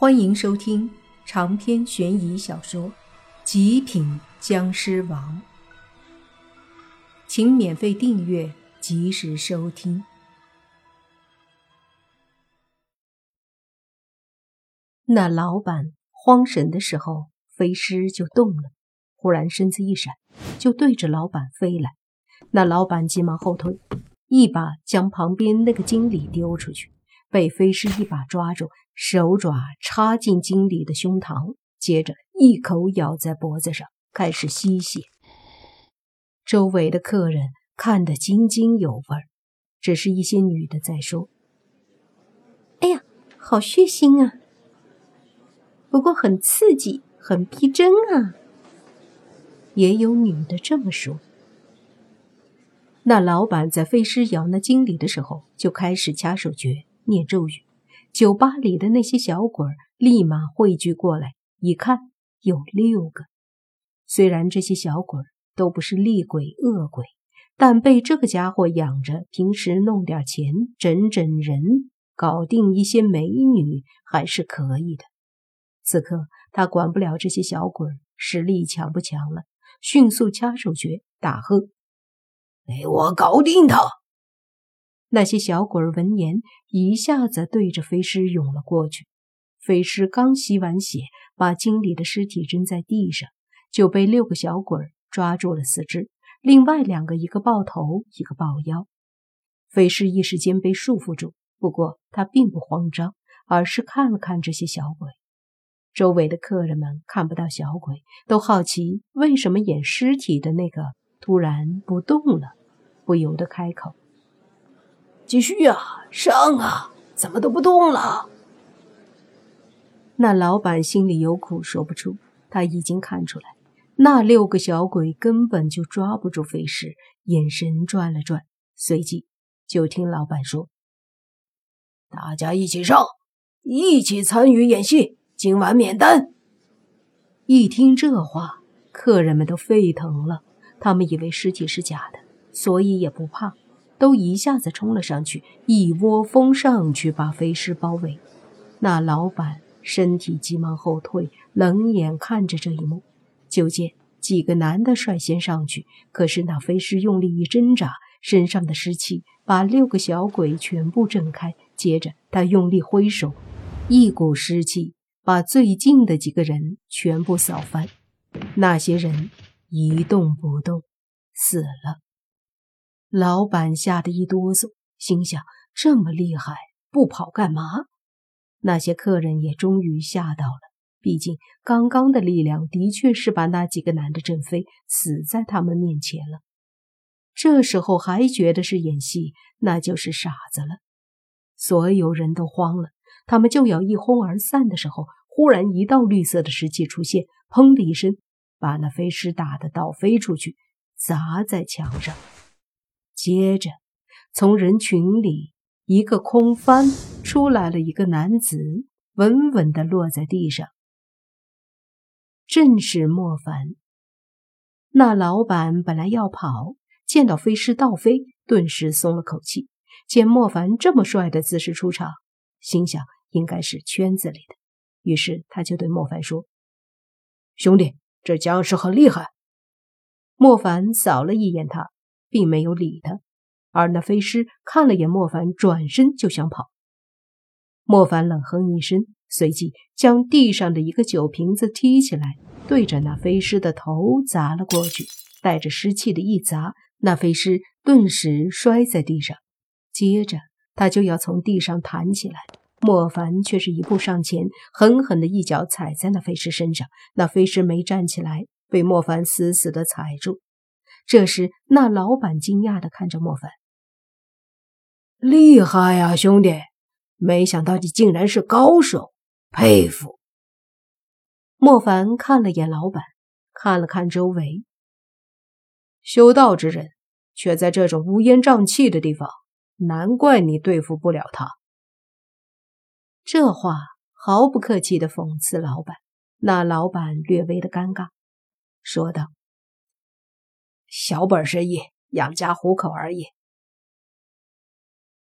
欢迎收听长篇悬疑小说《极品僵尸王》，请免费订阅，及时收听。那老板慌神的时候，飞狮就动了，忽然身子一闪，就对着老板飞来。那老板急忙后退，一把将旁边那个经理丢出去。被飞狮一把抓住，手爪插进经理的胸膛，接着一口咬在脖子上，开始吸血。周围的客人看得津津有味儿，只是一些女的在说：“哎呀，好血腥啊！不过很刺激，很逼真啊。”也有女的这么说。那老板在飞狮咬那经理的时候，就开始掐手诀。念咒语，酒吧里的那些小鬼立马汇聚过来，一看有六个。虽然这些小鬼都不是厉鬼恶鬼，但被这个家伙养着，平时弄点钱，整整人，搞定一些美女还是可以的。此刻他管不了这些小鬼实力强不强了，迅速掐手诀，大喝：“给我搞定他！”那些小鬼闻言，一下子对着飞尸涌了过去。飞尸刚吸完血，把经理的尸体扔在地上，就被六个小鬼抓住了四肢，另外两个一个抱头，一个抱腰。飞尸一时间被束缚住，不过他并不慌张，而是看了看这些小鬼。周围的客人们看不到小鬼，都好奇为什么演尸体的那个突然不动了，不由得开口。继续啊，上啊！怎么都不动了？那老板心里有苦说不出，他已经看出来，那六个小鬼根本就抓不住飞尸，眼神转了转，随即就听老板说：“大家一起上，一起参与演戏，今晚免单。”一听这话，客人们都沸腾了，他们以为尸体是假的，所以也不怕。都一下子冲了上去，一窝蜂上去把飞狮包围。那老板身体急忙后退，冷眼看着这一幕。就见几个男的率先上去，可是那飞狮用力一挣扎，身上的湿气把六个小鬼全部震开。接着他用力挥手，一股湿气把最近的几个人全部扫翻。那些人一动不动，死了。老板吓得一哆嗦，心想：这么厉害，不跑干嘛？那些客人也终于吓到了，毕竟刚刚的力量的确是把那几个男的震飞，死在他们面前了。这时候还觉得是演戏，那就是傻子了。所有人都慌了，他们就要一哄而散的时候，忽然一道绿色的石器出现，砰的一声，把那飞尸打得倒飞出去，砸在墙上。接着，从人群里一个空翻出来了一个男子，稳稳地落在地上。正是莫凡。那老板本来要跑，见到飞尸倒飞，顿时松了口气。见莫凡这么帅的姿势出场，心想应该是圈子里的，于是他就对莫凡说：“兄弟，这僵尸很厉害。”莫凡扫了一眼他。并没有理他，而那飞狮看了眼莫凡，转身就想跑。莫凡冷哼一声，随即将地上的一个酒瓶子踢起来，对着那飞狮的头砸了过去。带着湿气的一砸，那飞狮顿时摔在地上。接着他就要从地上弹起来，莫凡却是一步上前，狠狠的一脚踩在那飞狮身上。那飞狮没站起来，被莫凡死死的踩住。这时，那老板惊讶的看着莫凡：“厉害呀，兄弟！没想到你竟然是高手，佩服。”莫凡看了眼老板，看了看周围，修道之人却在这种乌烟瘴气的地方，难怪你对付不了他。这话毫不客气的讽刺老板，那老板略微的尴尬，说道。小本生意，养家糊口而已。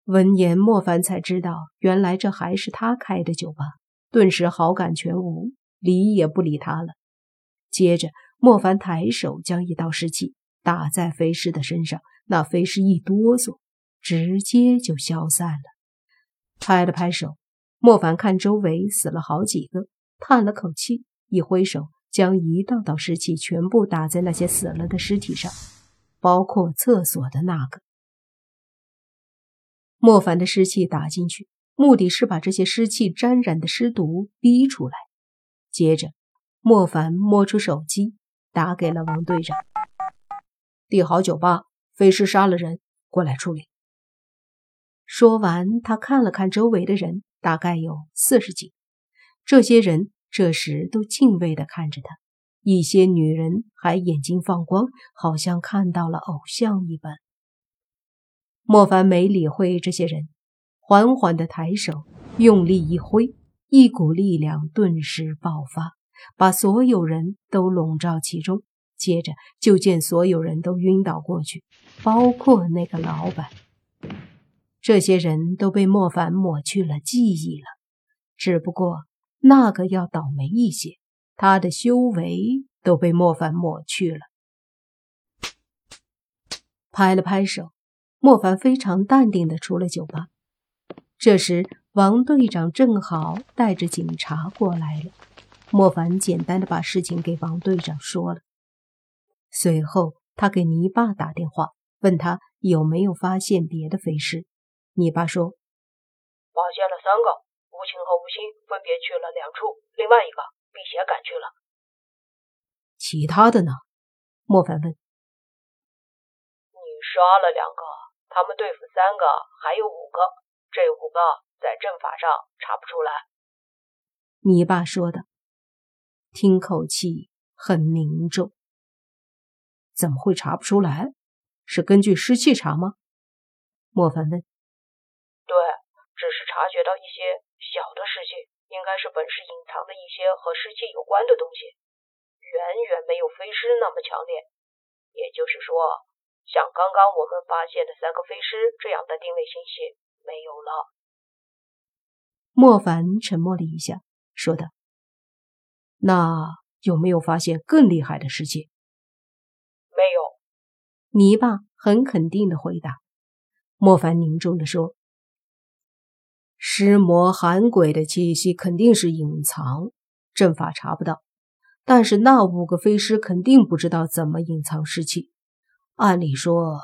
闻言，莫凡才知道，原来这还是他开的酒吧。顿时好感全无，理也不理他了。接着，莫凡抬手将一道湿气打在飞尸的身上，那飞尸一哆嗦，直接就消散了。拍了拍手，莫凡看周围死了好几个，叹了口气，一挥手，将一道道湿气全部打在那些死了的尸体上，包括厕所的那个。莫凡的湿气打进去，目的是把这些湿气沾染的尸毒逼出来。接着，莫凡摸出手机，打给了王队长：“帝豪酒吧，飞尸杀了人，过来处理。”说完，他看了看周围的人，大概有四十几。这些人这时都敬畏地看着他，一些女人还眼睛放光，好像看到了偶像一般。莫凡没理会这些人，缓缓地抬手，用力一挥，一股力量顿时爆发，把所有人都笼罩其中。接着，就见所有人都晕倒过去，包括那个老板。这些人都被莫凡抹去了记忆了，只不过那个要倒霉一些，他的修为都被莫凡抹去了。拍了拍手。莫凡非常淡定的出了酒吧。这时，王队长正好带着警察过来了。莫凡简单的把事情给王队长说了。随后，他给泥巴打电话，问他有没有发现别的飞尸。泥巴说：“发现了三个，吴青和无心分别去了两处，另外一个辟邪赶去了。其他的呢？”莫凡问。“你杀了两个。”他们对付三个，还有五个，这五个在阵法上查不出来。你爸说的，听口气很凝重。怎么会查不出来？是根据湿气查吗？莫凡问。对，只是察觉到一些小的湿气，应该是本市隐藏的一些和湿气有关的东西，远远没有飞尸那么强烈。也就是说。像刚刚我们发现的三个飞尸这样的定位信息没有了。莫凡沉默了一下，说道：“那有没有发现更厉害的尸气？”没有。泥巴很肯定的回答。莫凡凝重的说：“尸魔寒鬼的气息肯定是隐藏，阵法查不到。但是那五个飞尸肯定不知道怎么隐藏尸气。”按理说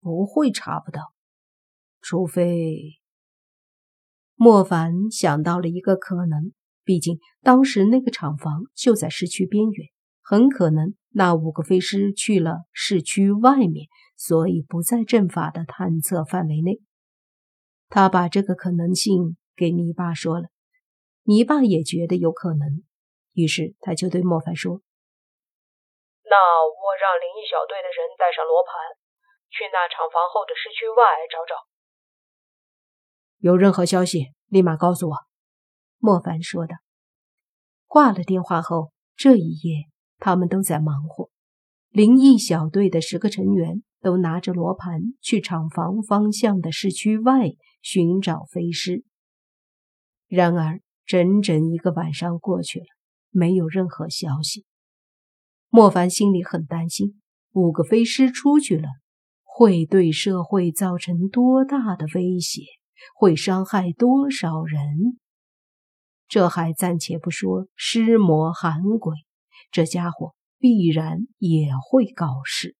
不会查不到，除非莫凡想到了一个可能。毕竟当时那个厂房就在市区边缘，很可能那五个飞尸去了市区外面，所以不在阵法的探测范围内。他把这个可能性给泥巴说了，泥巴也觉得有可能，于是他就对莫凡说。那我让灵异小队的人带上罗盘，去那厂房后的市区外找找。有任何消息，立马告诉我。”莫凡说道。挂了电话后，这一夜他们都在忙活。灵异小队的十个成员都拿着罗盘去厂房方向的市区外寻找飞尸。然而，整整一个晚上过去了，没有任何消息。莫凡心里很担心，五个飞尸出去了，会对社会造成多大的威胁？会伤害多少人？这还暂且不说尸魔寒鬼，这家伙必然也会搞事。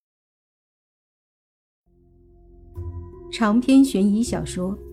长篇悬疑小说《